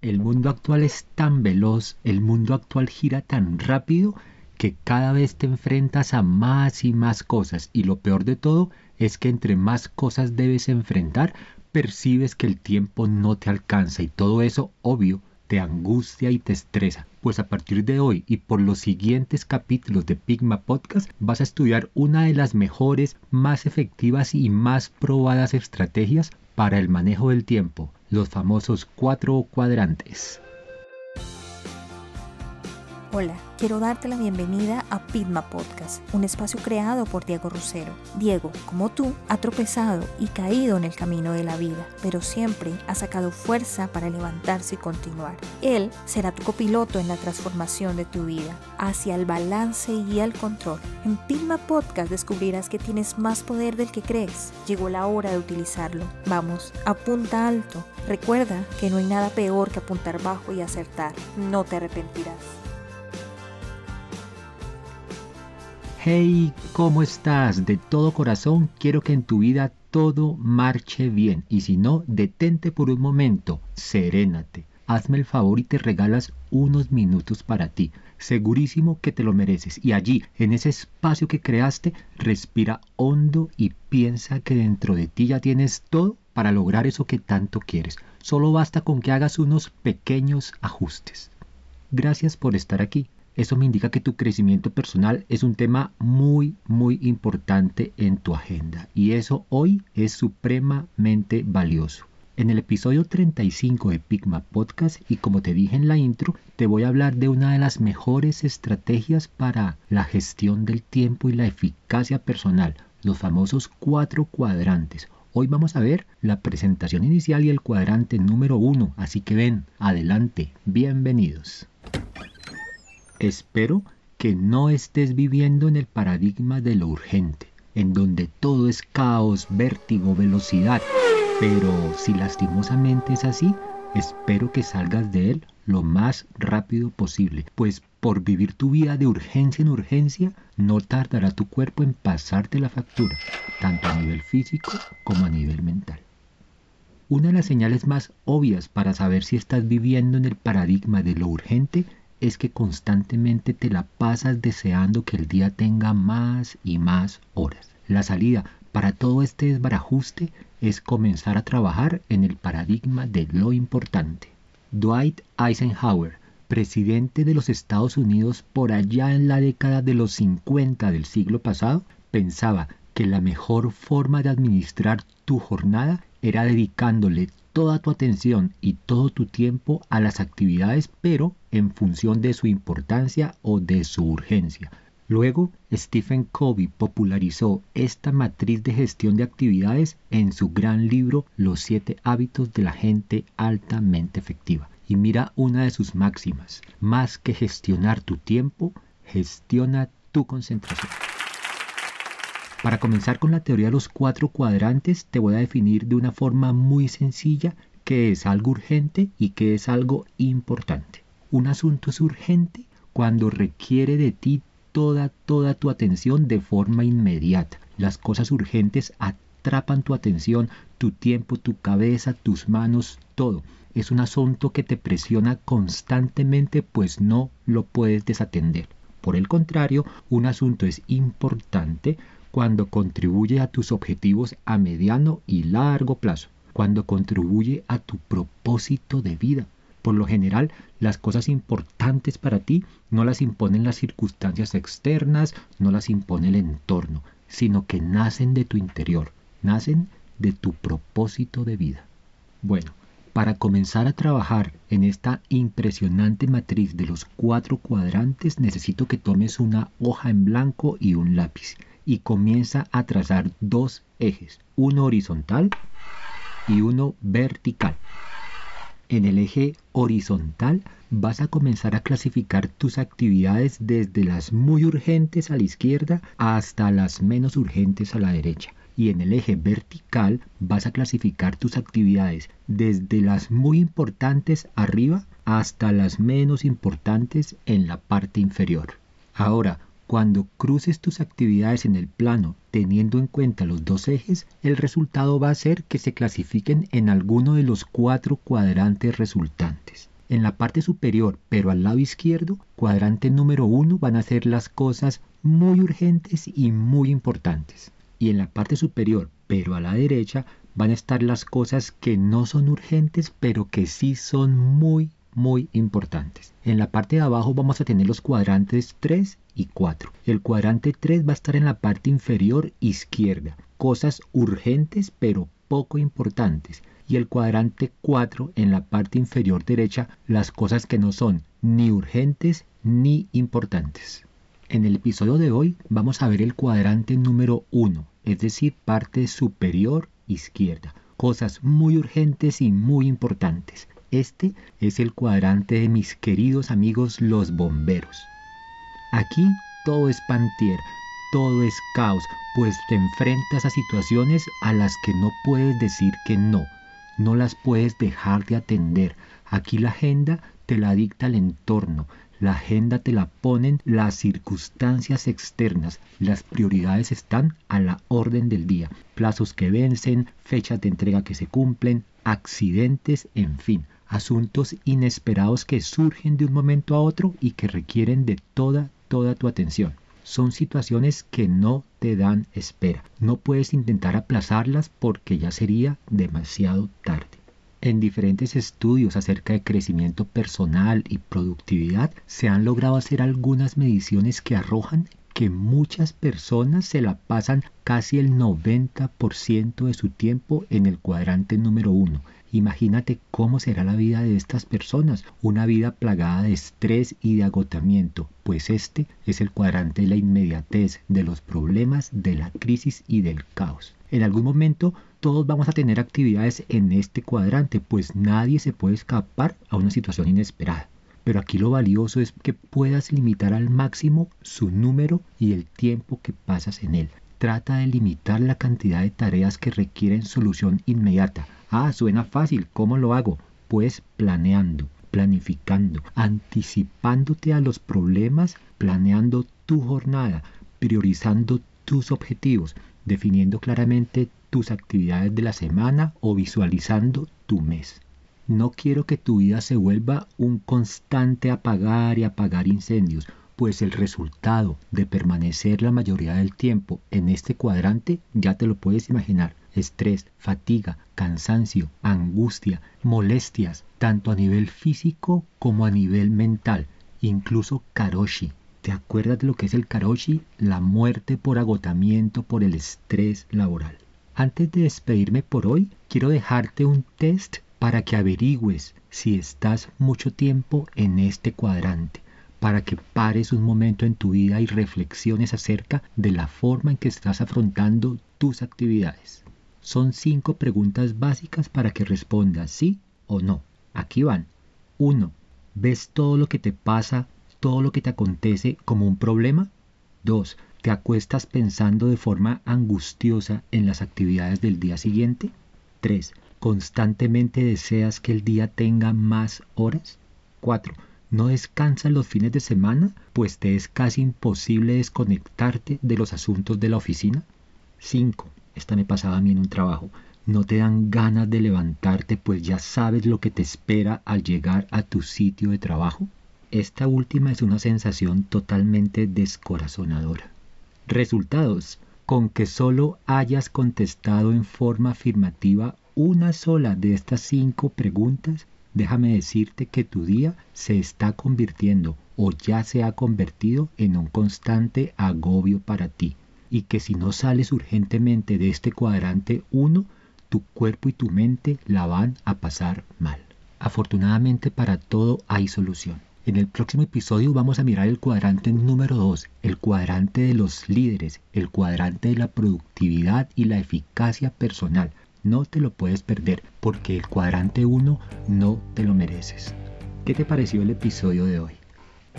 El mundo actual es tan veloz, el mundo actual gira tan rápido que cada vez te enfrentas a más y más cosas. Y lo peor de todo es que entre más cosas debes enfrentar, percibes que el tiempo no te alcanza. Y todo eso, obvio, te angustia y te estresa. Pues a partir de hoy y por los siguientes capítulos de Pigma Podcast vas a estudiar una de las mejores, más efectivas y más probadas estrategias para el manejo del tiempo, los famosos cuatro cuadrantes. Hola, quiero darte la bienvenida a Pitma Podcast, un espacio creado por Diego Rusero. Diego, como tú, ha tropezado y caído en el camino de la vida, pero siempre ha sacado fuerza para levantarse y continuar. Él será tu copiloto en la transformación de tu vida, hacia el balance y el control. En Pitma Podcast descubrirás que tienes más poder del que crees. Llegó la hora de utilizarlo. Vamos, apunta alto. Recuerda que no hay nada peor que apuntar bajo y acertar. No te arrepentirás. Hey, ¿cómo estás? De todo corazón quiero que en tu vida todo marche bien y si no, detente por un momento, serénate. Hazme el favor y te regalas unos minutos para ti. Segurísimo que te lo mereces. Y allí, en ese espacio que creaste, respira hondo y piensa que dentro de ti ya tienes todo para lograr eso que tanto quieres. Solo basta con que hagas unos pequeños ajustes. Gracias por estar aquí. Eso me indica que tu crecimiento personal es un tema muy, muy importante en tu agenda y eso hoy es supremamente valioso. En el episodio 35 de Pigma Podcast y como te dije en la intro, te voy a hablar de una de las mejores estrategias para la gestión del tiempo y la eficacia personal, los famosos cuatro cuadrantes. Hoy vamos a ver la presentación inicial y el cuadrante número uno, así que ven, adelante, bienvenidos. Espero que no estés viviendo en el paradigma de lo urgente, en donde todo es caos, vértigo, velocidad. Pero si lastimosamente es así, espero que salgas de él lo más rápido posible, pues por vivir tu vida de urgencia en urgencia, no tardará tu cuerpo en pasarte la factura, tanto a nivel físico como a nivel mental. Una de las señales más obvias para saber si estás viviendo en el paradigma de lo urgente es que constantemente te la pasas deseando que el día tenga más y más horas. La salida para todo este desbarajuste es comenzar a trabajar en el paradigma de lo importante. Dwight Eisenhower, presidente de los Estados Unidos por allá en la década de los 50 del siglo pasado, pensaba que la mejor forma de administrar tu jornada era dedicándole toda tu atención y todo tu tiempo a las actividades, pero en función de su importancia o de su urgencia. Luego, Stephen Covey popularizó esta matriz de gestión de actividades en su gran libro Los siete hábitos de la gente altamente efectiva. Y mira una de sus máximas, más que gestionar tu tiempo, gestiona tu concentración. Para comenzar con la teoría de los cuatro cuadrantes, te voy a definir de una forma muy sencilla qué es algo urgente y qué es algo importante. Un asunto es urgente cuando requiere de ti toda, toda tu atención de forma inmediata. Las cosas urgentes atrapan tu atención, tu tiempo, tu cabeza, tus manos, todo. Es un asunto que te presiona constantemente pues no lo puedes desatender. Por el contrario, un asunto es importante cuando contribuye a tus objetivos a mediano y largo plazo, cuando contribuye a tu propósito de vida. Por lo general, las cosas importantes para ti no las imponen las circunstancias externas, no las impone el entorno, sino que nacen de tu interior, nacen de tu propósito de vida. Bueno, para comenzar a trabajar en esta impresionante matriz de los cuatro cuadrantes necesito que tomes una hoja en blanco y un lápiz y comienza a trazar dos ejes, uno horizontal y uno vertical. En el eje horizontal vas a comenzar a clasificar tus actividades desde las muy urgentes a la izquierda hasta las menos urgentes a la derecha. Y en el eje vertical vas a clasificar tus actividades desde las muy importantes arriba hasta las menos importantes en la parte inferior. Ahora, Cuando cruces tus actividades en el plano teniendo en cuenta los dos ejes, el resultado va a ser que se clasifiquen en alguno de los cuatro cuadrantes resultantes. En la parte superior, pero al lado izquierdo, cuadrante número uno van a ser las cosas muy urgentes y muy importantes. Y en la parte superior, pero a la derecha, van a estar las cosas que no son urgentes, pero que sí son muy, muy importantes. En la parte de abajo vamos a tener los cuadrantes 3 y 4. El cuadrante 3 va a estar en la parte inferior izquierda. Cosas urgentes pero poco importantes. Y el cuadrante 4 en la parte inferior derecha, las cosas que no son ni urgentes ni importantes. En el episodio de hoy vamos a ver el cuadrante número 1, es decir, parte superior izquierda. Cosas muy urgentes y muy importantes. Este es el cuadrante de mis queridos amigos los bomberos. Aquí todo es pantier, todo es caos, pues te enfrentas a situaciones a las que no puedes decir que no, no las puedes dejar de atender. Aquí la agenda te la dicta el entorno, la agenda te la ponen las circunstancias externas. Las prioridades están a la orden del día. Plazos que vencen, fechas de entrega que se cumplen, accidentes, en fin. Asuntos inesperados que surgen de un momento a otro y que requieren de toda, toda tu atención. Son situaciones que no te dan espera. No puedes intentar aplazarlas porque ya sería demasiado tarde. En diferentes estudios acerca de crecimiento personal y productividad se han logrado hacer algunas mediciones que arrojan que muchas personas se la pasan casi el 90% de su tiempo en el cuadrante número uno. Imagínate cómo será la vida de estas personas, una vida plagada de estrés y de agotamiento, pues este es el cuadrante de la inmediatez, de los problemas, de la crisis y del caos. En algún momento todos vamos a tener actividades en este cuadrante, pues nadie se puede escapar a una situación inesperada. Pero aquí lo valioso es que puedas limitar al máximo su número y el tiempo que pasas en él. Trata de limitar la cantidad de tareas que requieren solución inmediata. Ah, suena fácil, ¿cómo lo hago? Pues planeando, planificando, anticipándote a los problemas, planeando tu jornada, priorizando tus objetivos, definiendo claramente tus actividades de la semana o visualizando tu mes. No quiero que tu vida se vuelva un constante apagar y apagar incendios, pues el resultado de permanecer la mayoría del tiempo en este cuadrante ya te lo puedes imaginar. Estrés, fatiga, cansancio, angustia, molestias, tanto a nivel físico como a nivel mental, incluso karoshi, ¿Te acuerdas de lo que es el karoshi? La muerte por agotamiento por el estrés laboral. Antes de despedirme por hoy, quiero dejarte un test para que averigües si estás mucho tiempo en este cuadrante, para que pares un momento en tu vida y reflexiones acerca de la forma en que estás afrontando tus actividades. Son cinco preguntas básicas para que respondas sí o no. Aquí van. 1. ¿Ves todo lo que te pasa, todo lo que te acontece como un problema? 2 ¿Te acuestas pensando de forma angustiosa en las actividades del día siguiente? 3. ¿Constantemente deseas que el día tenga más horas? 4. ¿No descansas los fines de semana? Pues te es casi imposible desconectarte de los asuntos de la oficina. 5. Esta me pasaba a mí en un trabajo. ¿No te dan ganas de levantarte pues ya sabes lo que te espera al llegar a tu sitio de trabajo? Esta última es una sensación totalmente descorazonadora. Resultados. Con que solo hayas contestado en forma afirmativa una sola de estas cinco preguntas, déjame decirte que tu día se está convirtiendo o ya se ha convertido en un constante agobio para ti y que si no sales urgentemente de este cuadrante 1, tu cuerpo y tu mente la van a pasar mal. Afortunadamente para todo hay solución. En el próximo episodio vamos a mirar el cuadrante número 2, el cuadrante de los líderes, el cuadrante de la productividad y la eficacia personal. No te lo puedes perder porque el cuadrante 1 no te lo mereces. ¿Qué te pareció el episodio de hoy?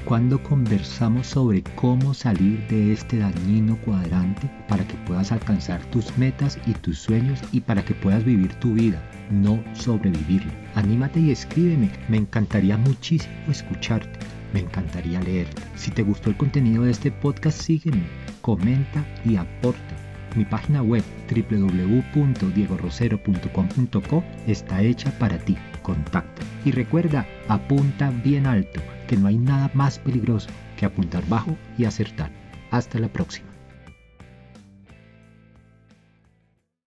Cuando conversamos sobre cómo salir de este dañino cuadrante para que puedas alcanzar tus metas y tus sueños y para que puedas vivir tu vida no sobrevivirlo. Anímate y escríbeme, me encantaría muchísimo escucharte. Me encantaría leerte. Si te gustó el contenido de este podcast, sígueme, comenta y aporta. Mi página web www.diegorosero.com.co está hecha para ti. Contacta. Y recuerda, apunta bien alto, que no hay nada más peligroso que apuntar bajo y acertar. Hasta la próxima.